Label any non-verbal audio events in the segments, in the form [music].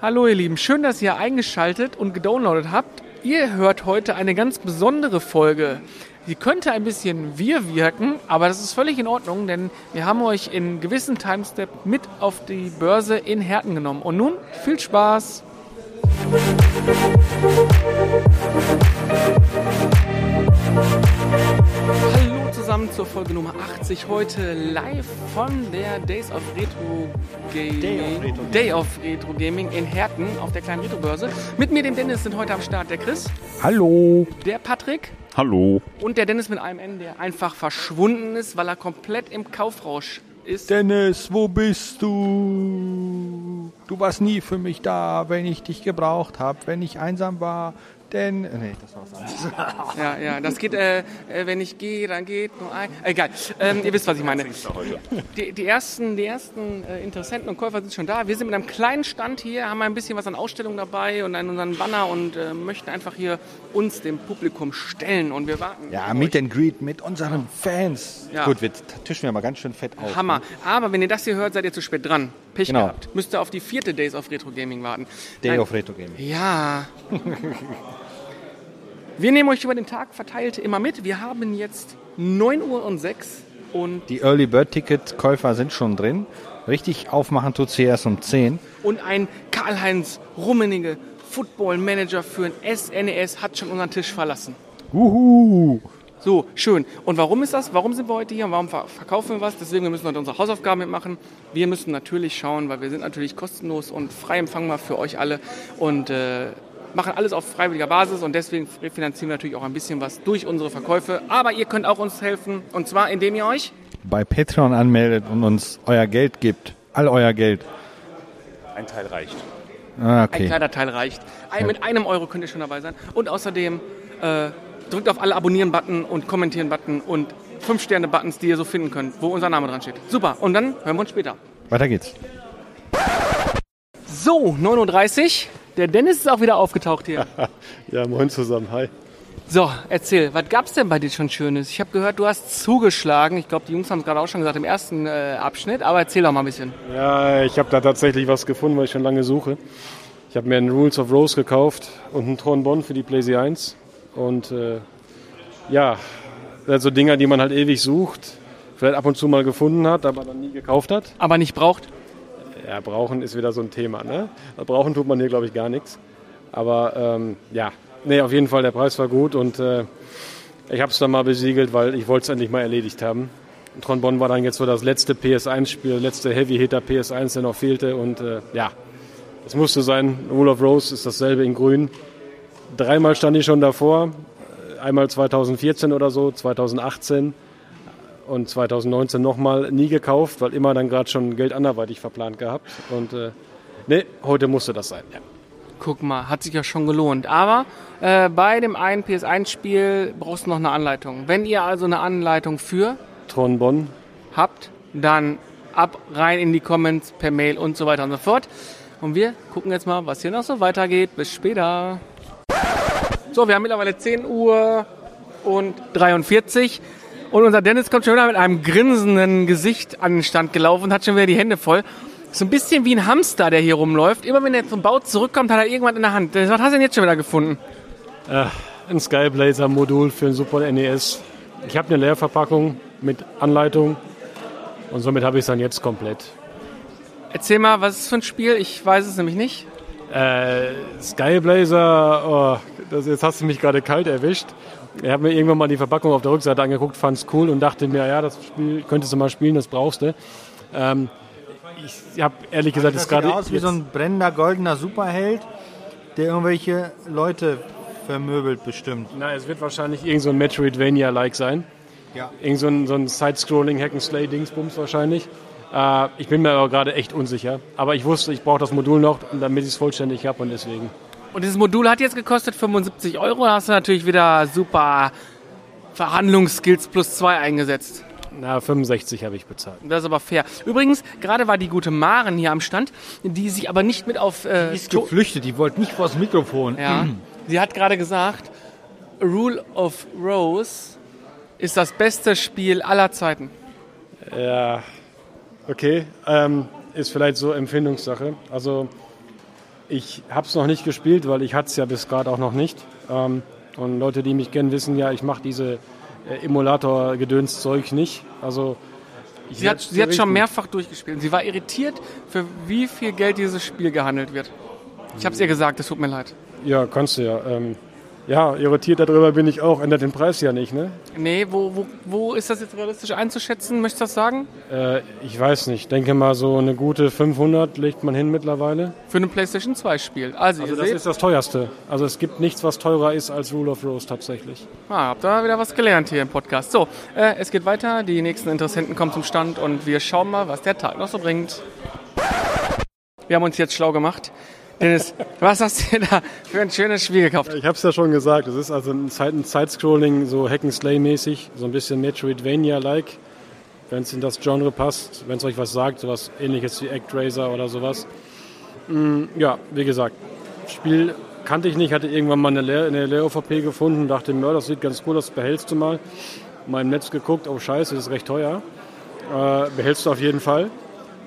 Hallo ihr Lieben, schön, dass ihr eingeschaltet und gedownloadet habt. Ihr hört heute eine ganz besondere Folge. Die könnte ein bisschen wir wirken, aber das ist völlig in Ordnung, denn wir haben euch in gewissen Timestep mit auf die Börse in Herten genommen. Und nun viel Spaß! Hallo zusammen zur Folge Nummer 80. Heute live von der Days of Retro Gaming. Day of Retro Gaming. Day of Retro Gaming in Herten auf der kleinen Retro-Börse. Mit mir, dem Dennis, sind heute am Start der Chris, Hallo. der Patrick Hallo. und der Dennis mit einem N, der einfach verschwunden ist, weil er komplett im Kaufrausch ist. Dennis, wo bist du? Du warst nie für mich da, wenn ich dich gebraucht habe, wenn ich einsam war. Denn. Nee, das war was anderes. Ja, ja, das geht, äh, äh, wenn ich gehe, dann geht nur ein. Egal, ähm, ihr wisst, was ich meine. Die, die ersten, die ersten äh, Interessenten und Käufer sind schon da. Wir sind mit einem kleinen Stand hier, haben ein bisschen was an Ausstellungen dabei und an unseren Banner und äh, möchten einfach hier uns dem Publikum stellen und wir warten. Ja, Meet euch. and Greet mit unseren Fans. Ja. Gut, wir tischen wir mal ganz schön fett auf. Hammer. Aber wenn ihr das hier hört, seid ihr zu spät dran. Pech Genau. gehabt. Müsst ihr auf die vierte Days of Retro Gaming warten. Day Nein. of Retro Gaming. Ja. [laughs] Wir nehmen euch über den Tag verteilt immer mit. Wir haben jetzt 9 Uhr und 6 und, Die Early Bird Ticket Käufer sind schon drin. Richtig aufmachen tut sie erst um 10. und ein Karl-Heinz Rummenigge Football Manager für ein SNES hat schon unseren Tisch verlassen. Uhu. So, schön. Und warum ist das? Warum sind wir heute hier? Warum ver- verkaufen wir was? Deswegen wir müssen wir heute unsere Hausaufgaben mitmachen. Wir müssen natürlich schauen, weil wir sind natürlich kostenlos und frei empfangbar für euch alle und äh, machen alles auf freiwilliger Basis und deswegen refinanzieren wir natürlich auch ein bisschen was durch unsere Verkäufe. Aber ihr könnt auch uns helfen und zwar indem ihr euch Bei Patreon anmeldet und uns euer Geld gibt. All euer Geld. Ein Teil reicht. Ah, ein okay. kleiner Teil reicht. Ein, mit einem Euro könnt ihr schon dabei sein. Und außerdem äh, drückt auf alle Abonnieren-Button und Kommentieren-Button und 5-Sterne-Buttons, die ihr so finden könnt, wo unser Name dran steht. Super. Und dann hören wir uns später. Weiter geht's. So, 9.30 Uhr. Der Dennis ist auch wieder aufgetaucht hier. [laughs] Ja, moin zusammen. Hi. So, erzähl, was gab's denn bei dir schon Schönes? Ich habe gehört, du hast zugeschlagen. Ich glaube, die Jungs haben es gerade auch schon gesagt im ersten äh, Abschnitt, aber erzähl doch mal ein bisschen. Ja, ich habe da tatsächlich was gefunden, was ich schon lange suche. Ich habe mir einen Rules of Rose gekauft und einen Trombon für die PlayStation 1. Und äh, ja, so Dinger, die man halt ewig sucht, vielleicht ab und zu mal gefunden hat, aber dann nie gekauft hat. Aber nicht braucht. Ja, brauchen ist wieder so ein Thema. Ne? Brauchen tut man hier, glaube ich, gar nichts. Aber ähm, ja, nee, auf jeden Fall, der Preis war gut und äh, ich habe es dann mal besiegelt, weil ich wollte es endlich mal erledigt haben. Tronbon war dann jetzt so das letzte PS1-Spiel, letzte Heavy-Hitter PS1, der noch fehlte. Und äh, ja, es musste sein. Rule of Rose ist dasselbe in grün. Dreimal stand ich schon davor. Einmal 2014 oder so, 2018 und 2019 nochmal nie gekauft, weil immer dann gerade schon Geld anderweitig verplant gehabt. Und äh, nee, heute musste das sein. Ja. Guck mal, hat sich ja schon gelohnt. Aber äh, bei dem einen PS1-Spiel brauchst du noch eine Anleitung. Wenn ihr also eine Anleitung für Tron Bonn. habt, dann ab rein in die Comments per Mail und so weiter und so fort. Und wir gucken jetzt mal, was hier noch so weitergeht. Bis später. So, wir haben mittlerweile 10 Uhr und 43. Und unser Dennis kommt schon wieder mit einem grinsenden Gesicht an den Stand gelaufen und hat schon wieder die Hände voll. So ein bisschen wie ein Hamster, der hier rumläuft. Immer wenn er zum Bau zurückkommt, hat er irgendwas in der Hand. Was hast du denn jetzt schon wieder gefunden? Ein Skyblazer-Modul für ein Super NES. Ich habe eine Leerverpackung mit Anleitung und somit habe ich es dann jetzt komplett. Erzähl mal, was ist es für ein Spiel? Ich weiß es nämlich nicht. Äh, Skyblazer, oh, das, jetzt hast du mich gerade kalt erwischt. Ich habe mir irgendwann mal die Verpackung auf der Rückseite angeguckt, fand es cool und dachte mir, ja, das Spiel könntest du mal spielen, das brauchst du. Ähm, ich habe ehrlich gesagt, Das ist sieht gerade aus wie so ein brennender goldener Superheld, der irgendwelche Leute vermöbelt bestimmt. Na, es wird wahrscheinlich irgend so ein Metroidvania-like sein. Ja. Irgend so ein, so ein Side-Scrolling Hack-and-Slay-Dingsbums wahrscheinlich. Äh, ich bin mir aber gerade echt unsicher. Aber ich wusste, ich brauche das Modul noch, damit ich es vollständig habe und deswegen. Und dieses Modul hat jetzt gekostet 75 Euro. Da hast du natürlich wieder super Verhandlungsskills plus zwei eingesetzt. Na, 65 habe ich bezahlt. Das ist aber fair. Übrigens, gerade war die gute Maren hier am Stand, die sich aber nicht mit auf... Äh, Ist To- geflüchtet, die wollte nicht vors Mikrofon. ja, sie hat gerade gesagt, Rule of Rose ist das beste Spiel aller Zeiten. Ja, okay. Ähm, ist vielleicht so Empfindungssache. Also, Ich habe es noch nicht gespielt, weil ich hatte es ja bis gerade auch noch nicht. Ähm, und Leute, die mich kennen, wissen ja, ich mache diese äh, Emulator-Gedöns-Zeug nicht. Also Sie hat, sie hat schon mehrfach durchgespielt. Sie war irritiert, für wie viel Geld dieses Spiel gehandelt wird. Ich habe es ihr gesagt, es tut mir leid. Ja, kannst du ja. Ähm, ja, irritiert darüber bin ich auch. Ändert den Preis ja nicht, ne? Nee, wo, wo, wo ist das jetzt realistisch einzuschätzen? Möchtest du das sagen? Äh, ich weiß nicht. Denke mal, so eine gute 500 legt man hin mittlerweile. Für ein PlayStation 2 Spiel. Also, Also das seht, ist das teuerste. Also es gibt nichts, was teurer ist als Rule of Rose tatsächlich. ah, habt ihr wieder was gelernt hier im Podcast. So, äh, es geht weiter. Die nächsten Interessenten kommen zum Stand und wir schauen mal, was der Tag noch so bringt. Wir haben uns jetzt schlau gemacht. Dennis, was hast du da für ein schönes Spiel gekauft? Ich habe es ja schon gesagt. Es ist also ein Side- ein Side-Scrolling, so Hack-and-Slay-mäßig, so ein bisschen Metroidvania-like, wenn es in das Genre passt, wenn es euch was sagt, sowas ähnliches wie ActRaiser oder sowas. Mm, ja, wie gesagt, Spiel kannte ich nicht, hatte irgendwann mal eine Leer, eine Leer-OVP gefunden, dachte mir, das sieht ganz cool, das behältst du mal. Mal im Netz geguckt, oh scheiße, das ist recht teuer. Äh, behältst du auf jeden Fall.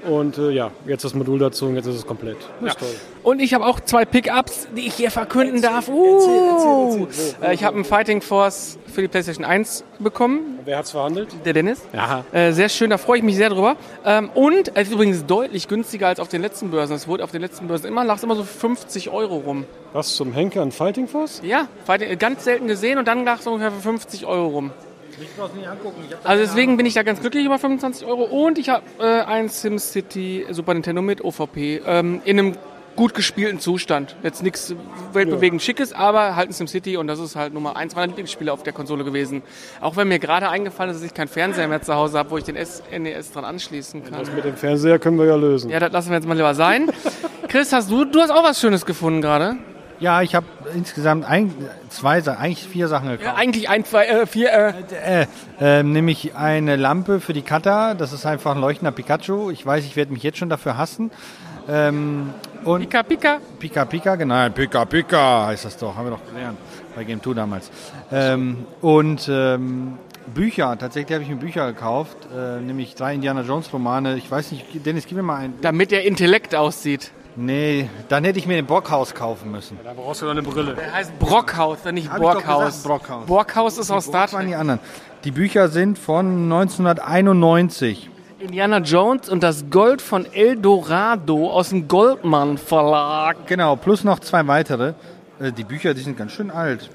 Und äh, ja, jetzt das Modul dazu und jetzt ist es komplett. Das ist toll. Und ich habe auch zwei Pickups, die ich hier verkünden darf. Uh, Äh, ich habe einen Fighting Force für die PlayStation 1 bekommen, Wer hat's verhandelt? der Dennis. Ja. Äh, sehr schön, da freue ich mich sehr drüber. Ähm, und es ist übrigens deutlich günstiger als auf den letzten Börsen. Es wurde auf den letzten Börsen immer, lag es immer so 50 Euro rum. Was zum Henker an Fighting Force? Ja, Fighting, ganz selten gesehen und dann lag es ungefähr für 50 Euro rum. Also deswegen bin ich da ganz glücklich über 25 Euro und ich habe äh, ein SimCity Super Nintendo mit OVP ähm, in einem gut gespielten Zustand. Jetzt nichts weltbewegend Schickes, aber halt ein SimCity und das ist halt Nummer eins meiner Lieblingsspiele auf der Konsole gewesen. Auch wenn mir gerade eingefallen ist, dass ich keinen Fernseher mehr zu Hause habe, wo ich den SNES dran anschließen kann. Das mit dem Fernseher können wir ja lösen. Ja, das lassen wir jetzt mal lieber sein. Chris, hast du, du hast auch was Schönes gefunden gerade? Ja, ich habe insgesamt ein, zwei, eigentlich vier Sachen gekauft. Ja, eigentlich ein, zwei, äh, vier, äh, Äh, ähm, nämlich eine Lampe für die Kata. Das ist einfach ein leuchtender Pikachu. Ich weiß, ich werde mich jetzt schon dafür hassen. Ähm, und Pika Pika. Pika Pika, genau. Pika Pika heißt das doch. Haben wir doch gelernt bei Game 2 damals. Ähm, und ähm, Bücher. Tatsächlich habe ich mir Bücher gekauft. Äh, nämlich drei Indiana Jones Romane. Ich weiß nicht, Dennis, gib mir mal einen. Damit der Intellekt aussieht. Nee, dann hätte ich mir den Brockhaus kaufen müssen. Da brauchst du doch eine Brille. Der heißt Brockhaus, nicht Hab Borghaus. Brockhaus. Borghaus ist aus Star Das waren die Trek. anderen. Die Bücher sind von 1991. Indiana Jones und das Gold von El Dorado aus dem Goldman Verlag. Genau, plus noch zwei weitere. Äh, Die Bücher, die sind ganz schön alt.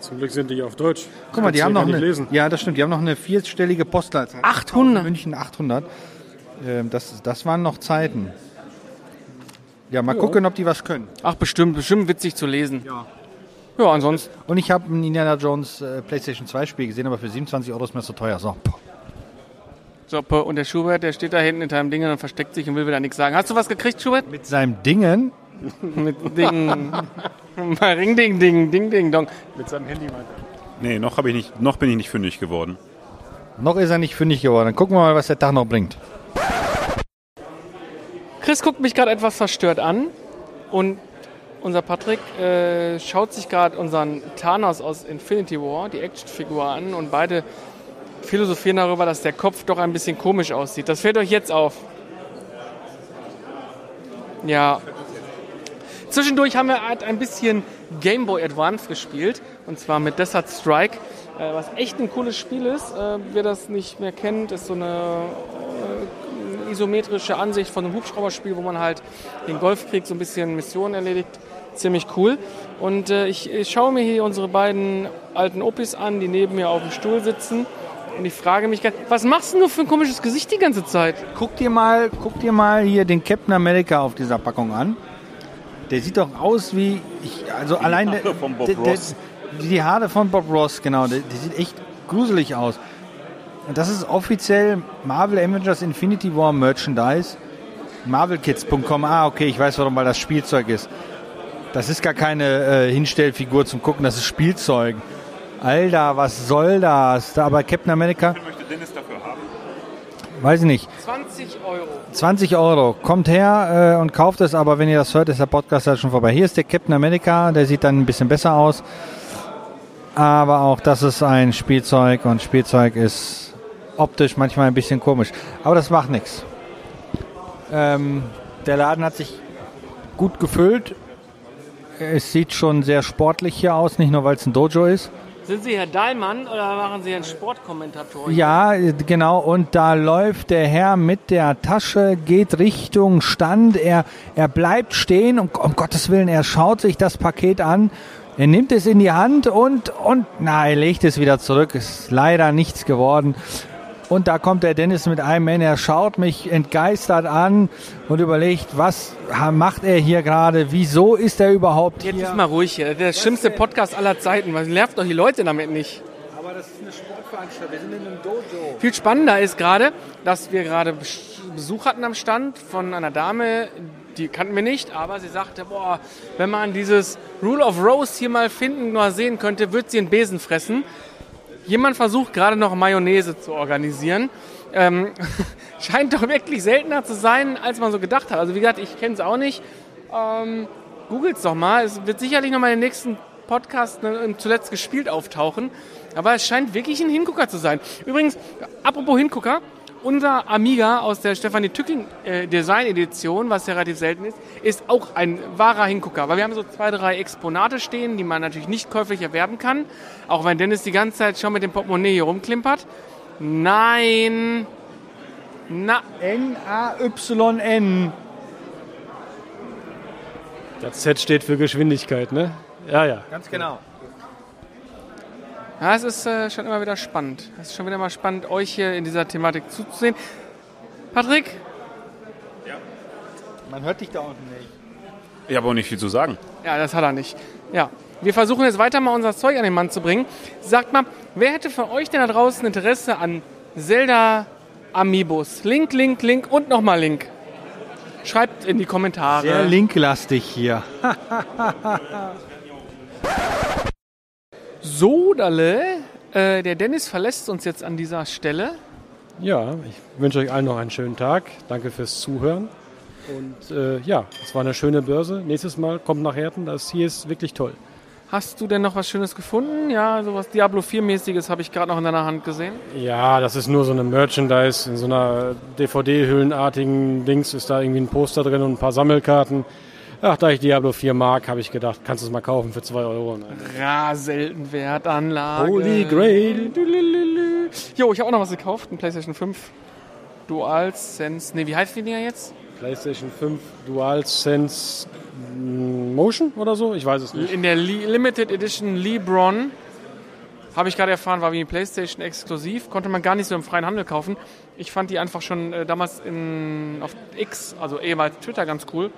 Zum Glück sind die auf Deutsch. Guck mal, die haben noch eine, nicht lesen. ja, das stimmt, die haben noch eine vierstellige Postleitzahl. 800. München 800. Ähm, Das, das waren noch Zeiten. Ja, mal gucken, ob die was können. Ach, bestimmt, bestimmt witzig zu lesen. Ja. Ja, ansonsten. Und ich habe ein Indiana Jones äh, PlayStation 2 Spiel gesehen, aber für 27 Euro ist mir das so teuer. So. So, und der Schubert, der steht da hinten in deinem Ding und versteckt sich und will wieder nichts sagen. Hast du was gekriegt, Schubert? Mit seinem Dingen, [laughs] Mit Ding. [laughs] Mal Ring, Ding, Ding, Ding, Ding, Dong. Mit seinem Handy meint er. Nee, noch, ich nicht, noch bin ich nicht fündig geworden. noch ist er nicht fündig geworden. Dann gucken wir mal, was der Tag noch bringt. Chris guckt mich gerade etwas verstört an und unser Patrick äh, schaut sich gerade unseren Thanos aus Infinity War, die Actionfigur, an und beide philosophieren darüber, dass der Kopf doch ein bisschen komisch aussieht. Das fällt euch jetzt auf. Ja. Zwischendurch haben wir halt ein bisschen Game Boy Advance gespielt und zwar mit Desert Strike, äh, was echt ein cooles Spiel ist. Äh, wer das nicht mehr kennt, ist so eine isometrische Ansicht von einem Hubschrauberspiel, wo man halt den Golfkrieg so ein bisschen Missionen erledigt. Ziemlich cool. Und äh, ich, ich schaue mir hier unsere beiden alten Opis an, die neben mir auf dem Stuhl sitzen. Und ich frage mich, was machst du nur für ein komisches Gesicht die ganze Zeit? Guck dir mal, guck dir mal hier den Captain America auf dieser Packung an. Der sieht doch aus wie, ich, also allein der, Haare von Bob der, der, Ross. die Haare von Bob Ross, genau. Der, der sieht echt gruselig aus. Und das ist offiziell Marvel Avengers Infinity War Merchandise. Marvelkids.com. Ah, okay, ich weiß warum, weil das Spielzeug ist. Das ist gar keine äh, Hinstellfigur zum Gucken, das ist Spielzeug. Alter, was soll das? Da, aber Captain America, Möchte Dennis dafür haben? weiß ich nicht. 20 Euro. 20 Euro. Kommt her äh, und kauft es, aber wenn ihr das hört, ist der Podcast halt schon vorbei. Hier ist der Captain America, der sieht dann ein bisschen besser aus. Aber auch das ist ein Spielzeug und Spielzeug ist optisch manchmal ein bisschen komisch. Aber das macht nichts. Ähm, der Laden hat sich gut gefüllt es sieht schon sehr sportlich hier aus, nicht nur weil es ein Dojo ist. Sind Sie Herr Dahlmann oder machen Sie einen Sportkommentator? Ja, genau. Und da läuft der Herr mit der Tasche, geht Richtung Stand. Er, er bleibt stehen, um, um Gottes Willen, er schaut sich das Paket an. Er nimmt es in die Hand und, und, na, er legt es wieder zurück. Ist leider nichts geworden. Und da kommt der Dennis mit einem Mann, er schaut mich entgeistert an und überlegt, was macht er hier gerade, wieso ist er überhaupt Jetzt hier? ist mal ruhig hier. Der schlimmste Podcast aller Zeiten. Was nervt doch die Leute damit nicht? Aber das ist eine Sportveranstaltung, wir sind in einem Dojo. Viel spannender ist gerade, dass wir gerade Besuch hatten am Stand von einer Dame, die kannten wir nicht, aber sie sagte, boah, wenn man dieses Rule of Rose hier mal finden oder sehen könnte, wird sie einen Besen fressen. Jemand versucht gerade noch Mayonnaise zu organisieren. Ähm, [laughs] scheint doch wirklich seltener zu sein, als man so gedacht hat. Also wie gesagt, ich kenne es auch nicht. Ähm, Googelt es doch mal. Es wird sicherlich noch mal in den nächsten Podcast ne, zuletzt gespielt auftauchen. Aber es scheint wirklich ein Hingucker zu sein. Übrigens, apropos Hingucker, unser Amiga aus der Stefanie Tücking äh, Design Edition, was ja relativ selten ist, ist auch ein wahrer Hingucker. Weil wir haben so zwei, drei Exponate stehen, die man natürlich nicht käuflich erwerben kann. Auch wenn Dennis die ganze Zeit schon mit dem Portemonnaie hier rumklimpert. Nein. Na, N-A-Y-N. Das Z steht für Geschwindigkeit, ne? Ja, ja. Ganz genau. Ja, es ist äh, schon immer wieder spannend. Es ist schon wieder mal spannend, euch hier in dieser Thematik zuzusehen. Patrick, Man hört dich da unten nicht. Ich habe auch nicht viel zu sagen. ja, das hat er nicht. Ja, wir versuchen jetzt weiter mal unser Zeug an den Mann zu bringen. Sagt mal, wer hätte von euch denn da draußen Interesse an Zelda Amiibos? Link, Link, Link und nochmal Link. Schreibt in die Kommentare. Sehr linklastig hier. [laughs] So, Dalle, äh, der Dennis verlässt uns jetzt an dieser Stelle. Ja, ich wünsche euch allen noch einen schönen Tag. Danke fürs Zuhören. Und äh, ja, es war eine schöne Börse. Nächstes Mal kommt nach Herten. Das hier ist wirklich toll. Hast du denn noch was Schönes gefunden? Ja, sowas Diablo 4-mäßiges habe ich gerade noch in deiner Hand gesehen. Ja, das ist nur so eine Merchandise. In so einer DVD-Hüllenartigen Dings ist da irgendwie ein Poster drin und ein paar Sammelkarten. Ach, da ich Diablo 4 mag, habe ich gedacht, kannst du es mal kaufen für 2 Euro. Nein. Ra, selten Wertanlage. Holy Grail. Jo, ich habe auch noch was gekauft. Ein PlayStation 5 DualSense. Ne, wie heißt die Dinger jetzt? PlayStation 5 DualSense mm, Motion oder so? Ich weiß es nicht. In der Li Limited Edition LeBron. Habe ich gerade erfahren, war wie ein PlayStation exklusiv. Konnte man gar nicht so im freien Handel kaufen. Ich fand die einfach schon äh, damals in, auf X, also ehemals Twitter, ganz cool.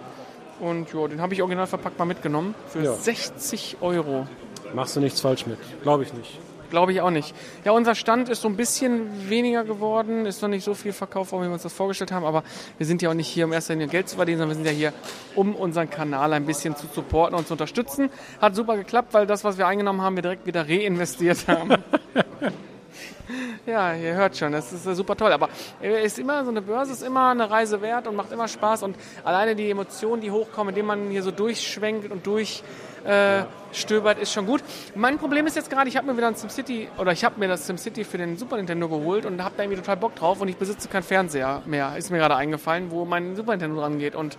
Und jo, den habe ich original verpackt mal mitgenommen. Für Ja. 60 Euro. Machst du nichts falsch mit. Glaube ich nicht. Glaube ich auch nicht. Ja, unser Stand ist so ein bisschen weniger geworden, ist noch nicht so viel verkauft, worden, wie wir uns das vorgestellt haben, aber wir sind ja auch nicht hier, um erster Linie Geld zu verdienen, sondern wir sind ja hier, um unseren Kanal ein bisschen zu supporten und zu unterstützen. Hat super geklappt, weil das, was wir eingenommen haben, wir direkt wieder reinvestiert haben. [laughs] [laughs] Ja, ihr hört schon, das ist äh, super toll. Aber äh, ist immer so eine Börse ist immer eine Reise wert und macht immer Spaß. Und alleine die Emotionen, die hochkommen, indem man hier so durchschwenkt und durchstöbert, äh, ist schon gut. Mein Problem ist jetzt gerade, ich habe mir wieder ein SimCity oder ich habe mir das SimCity für den Super Nintendo geholt und habe da irgendwie total Bock drauf und ich besitze keinen Fernseher mehr. Ist mir gerade eingefallen, wo mein Super Nintendo dran geht. Und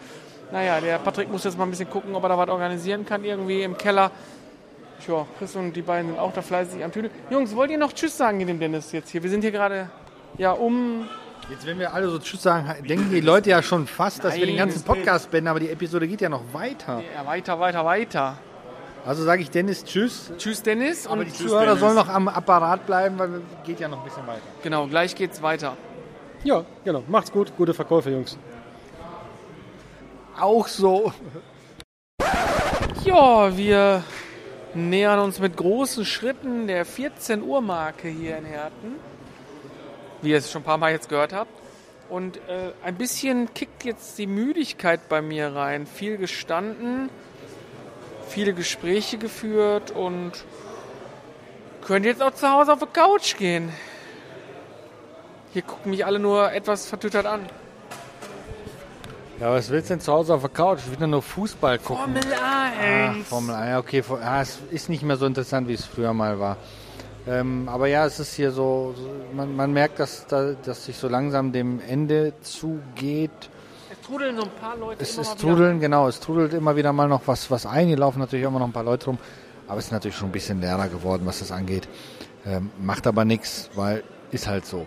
naja, der Patrick muss jetzt mal ein bisschen gucken, ob er da was organisieren kann, irgendwie im Keller. Tja, Chris und die beiden sind auch da fleißig am Tüdeln. Jungs, wollt ihr noch Tschüss sagen in dem Dennis jetzt hier? Wir sind hier gerade ja um. Jetzt, wenn wir alle so Tschüss sagen, denken die Leute ja schon fast, dass wir den Nein, ganzen es Podcast beenden, aber die Episode geht ja noch weiter. Ja, weiter, weiter, weiter. Also sage ich Dennis Tschüss. Tschüss, Dennis. Aber Und die Zuhörer sollen noch am Apparat bleiben, weil geht ja noch ein bisschen weiter. genau, gleich geht's weiter. Ja, genau. Macht's gut. Gute Verkäufe, Jungs. Auch so. Ja, wir nähern uns mit großen Schritten der 14 Uhr Marke hier in Herten. Wie ihr es schon ein paar Mal jetzt gehört habt. Und äh, ein bisschen kickt jetzt die Müdigkeit bei mir rein. Viel gestanden, viele Gespräche geführt und könnt jetzt auch zu Hause auf die Couch gehen. Hier gucken mich alle nur etwas vertüttert an. Ja, was willst du denn zu Hause auf der Couch? Wieder nur Fußball gucken. Formel 1. Ach, Formel 1, ja, okay. Ja, es ist nicht mehr so interessant, wie es früher mal war. Ähm, aber ja, es ist hier so, man, man merkt, dass, da, dass sich so langsam dem Ende zugeht. trudeln so ein paar Leute Es wieder. trudeln, genau, es trudelt immer wieder mal noch was, was ein. Hier laufen natürlich immer noch ein paar Leute rum. Aber es ist natürlich schon ein bisschen leerer geworden, was das angeht. Ähm, macht aber nichts, weil ist halt so.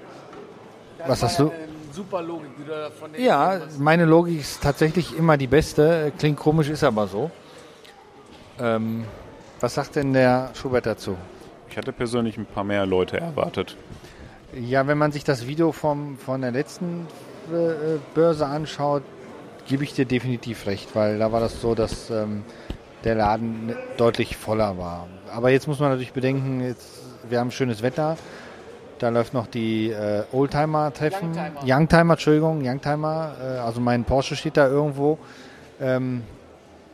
Was hast du? Super Logik, die du da von den Ja, meine Logik ist tatsächlich immer die beste. Klingt komisch, ist aber so. Ähm, was sagt denn der Schubert dazu? Ich hatte persönlich ein paar mehr Leute erwartet. Ja, wenn man sich das Video vom, von der letzten äh, Börse anschaut, gebe ich dir definitiv recht, weil da war das so, dass ähm, der Laden deutlich voller war. Aber jetzt muss man natürlich bedenken, jetzt, wir haben schönes Wetter. Da läuft noch die äh, Oldtimer-Treffen. Youngtimer. Youngtimer, Entschuldigung, Youngtimer. Äh, also mein Porsche steht da irgendwo. Ähm,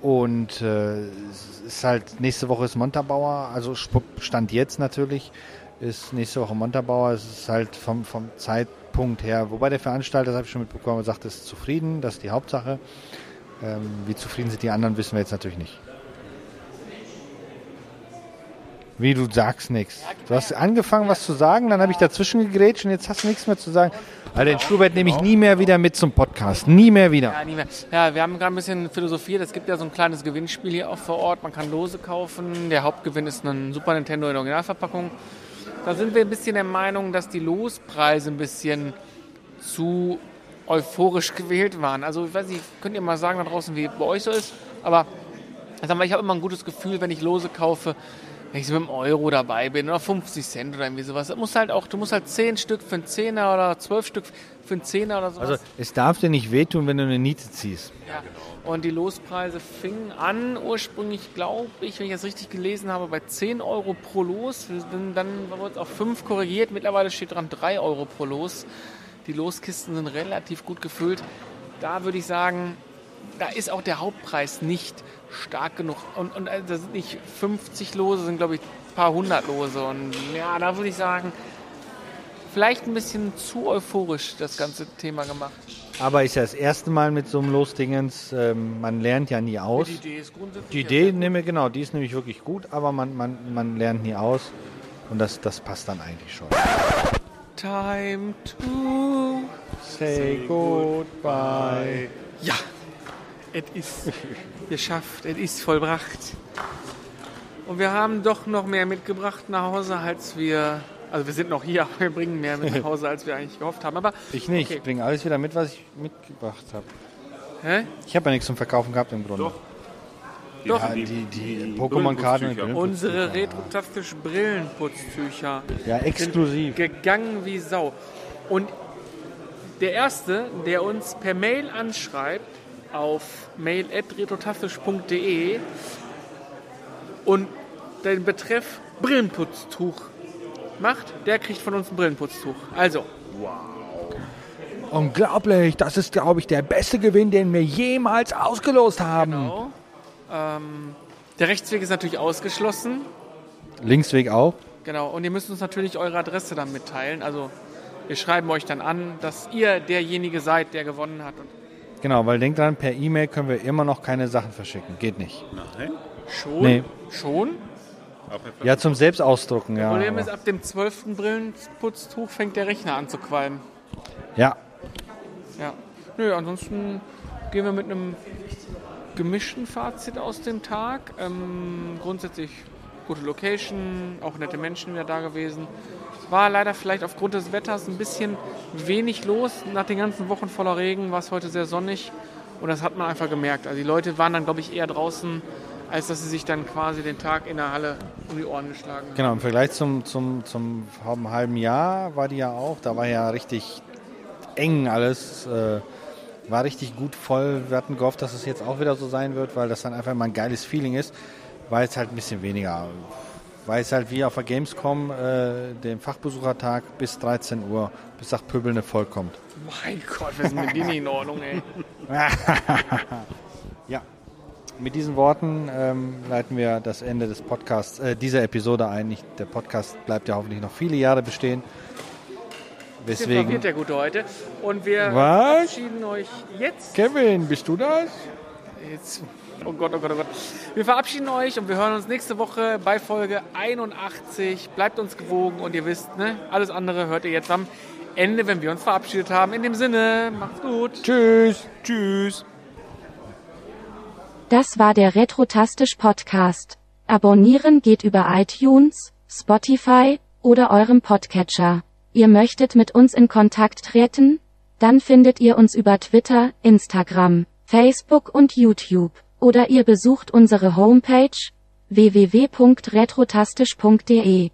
und äh, es ist halt, nächste Woche ist Montabauer, also Stand jetzt natürlich, ist nächste Woche Montabauer. Es ist halt vom, vom Zeitpunkt her, wobei der Veranstalter, das habe ich schon mitbekommen, sagt, ist zufrieden, das ist die Hauptsache. Ähm, wie zufrieden sind die anderen, wissen wir jetzt natürlich nicht. Wie, du sagst nichts. Du hast angefangen, was zu sagen, dann habe ich dazwischen gegrätscht und jetzt hast du nichts mehr zu sagen. Alter, den Schubert nehme ich nie mehr wieder mit zum Podcast. Nie mehr wieder. Ja, nie mehr. Ja, wir haben gerade ein bisschen philosophiert. Es gibt ja so ein kleines Gewinnspiel hier auch vor Ort. Man kann Lose kaufen. Der Hauptgewinn ist ein Super Nintendo in Originalverpackung. Da sind wir ein bisschen der Meinung, dass die Lospreise ein bisschen zu euphorisch gewählt waren. Also, ich weiß nicht, könnt ihr mal sagen da draußen, wie bei euch so ist? Aber mal, ich habe immer ein gutes Gefühl, wenn ich Lose kaufe, wenn ich so mit einem Euro dabei bin oder 50 Cent oder irgendwie sowas. Das muss halt auch, du musst halt 10 Stück für einen Zehner oder 12 Stück für einen Zehner oder sowas. Also es darf dir nicht wehtun, wenn du eine Niete ziehst. Ja. Und die Lospreise fingen an, ursprünglich glaube ich, wenn ich das richtig gelesen habe, bei 10 Euro pro Los. Sind- Dann wurde es auf 5 korrigiert. Mittlerweile steht dran 3 Euro pro Los. Die Loskisten sind relativ gut gefüllt. Da würde ich sagen, da ist auch der Hauptpreis nicht stark genug. Und, und also das sind nicht 50 Lose, sind glaube ich ein paar hundert Lose. Und ja, da würde ich sagen, vielleicht ein bisschen zu euphorisch das ganze Thema gemacht. Aber ist ja das erste Mal mit so einem Losdingens, ähm, man lernt ja nie aus. Die Idee ist grundsätzlich. Die Idee, nehme, genau, die ist nämlich wirklich gut, aber man, man, man lernt nie aus. Und das, das passt dann eigentlich schon. Time to. Say goodbye. Ja, es ist geschafft, es ist vollbracht. Und wir haben doch noch mehr mitgebracht nach Hause, als wir. Also wir sind noch hier, [laughs] aber wir bringen mehr mit nach Hause, als wir eigentlich gehofft haben. Aber Ich nicht, Okay. ich bringe alles wieder mit, was ich mitgebracht habe. hä? Ich habe ja nichts zum Verkaufen gehabt im Grunde. Doch. Ja, die, die Pokémon-Karten und Brillenputztücher. unsere retrotaktisch Brillenputztücher Ja, exklusiv. gegangen wie Sau. Und der erste, der uns per Mail anschreibt auf mail@retrotastisch.de und den Betreff Brillenputztuch macht, der kriegt von uns ein Brillenputztuch. Also, Unglaublich, das ist, glaube ich, der beste Gewinn, den wir jemals ausgelost haben. genau. Ähm, der Rechtsweg ist natürlich ausgeschlossen. Linksweg auch. Genau, und ihr müsst uns natürlich eure Adresse dann mitteilen. Also wir schreiben euch dann an, dass ihr derjenige seid, der gewonnen hat. Und Genau, weil denkt dran, per E-Mail können wir immer noch keine Sachen verschicken. Geht nicht. Nein. schon? Nee. Schon? Ja, zum Selbstausdrucken, ja. Problem ist, ab dem 12. Brillenputztuch fängt der Rechner an zu qualmen. Ja, Ja. Nö, ansonsten gehen wir mit einem gemischten Fazit aus dem Tag. Ähm, grundsätzlich gute Location, auch nette Menschen wieder da gewesen. War leider vielleicht aufgrund des Wetters ein bisschen wenig los. Nach den ganzen Wochen voller Regen war es heute sehr sonnig und das hat man einfach gemerkt. Also die Leute waren dann, glaube ich, eher draußen, als dass sie sich dann quasi den Tag in der Halle um die Ohren geschlagen haben. genau. Im Vergleich zum, zum, zum halben Jahr war die ja auch, da war ja richtig eng alles. Äh, war richtig gut voll. Wir hatten gehofft, dass es jetzt auch wieder so sein wird, weil das dann einfach mal ein geiles Feeling ist. War jetzt halt ein bisschen weniger. War jetzt halt wie auf der Gamescom, äh, dem Fachbesuchertag bis 13 Uhr, bis nach Pöbelne vollkommt. Mein Gott, was ist mit denen nicht in Ordnung, ey? [laughs] Ja. Mit diesen Worten ähm, leiten wir das Ende des Podcasts, äh, dieser Episode ein. Nicht, der Podcast bleibt ja hoffentlich noch viele Jahre bestehen. Deswegen der Gute heute. Und wir Was? verabschieden euch jetzt. Kevin, bist du das? Jetzt. Oh Gott, oh Gott, oh Gott. Wir verabschieden euch und wir hören uns nächste Woche bei Folge 81. Bleibt uns gewogen und ihr wisst, ne, alles andere hört ihr jetzt am Ende, wenn wir uns verabschiedet haben. In dem Sinne, macht's gut. Tschüss. Tschüss. Das war der Retrotastisch Podcast. Abonnieren geht über iTunes, Spotify oder eurem Podcatcher. Ihr möchtet mit uns in Kontakt treten? Dann findet ihr uns über Twitter, Instagram, Facebook und YouTube. Oder ihr besucht unsere Homepage www.retrotastisch.de.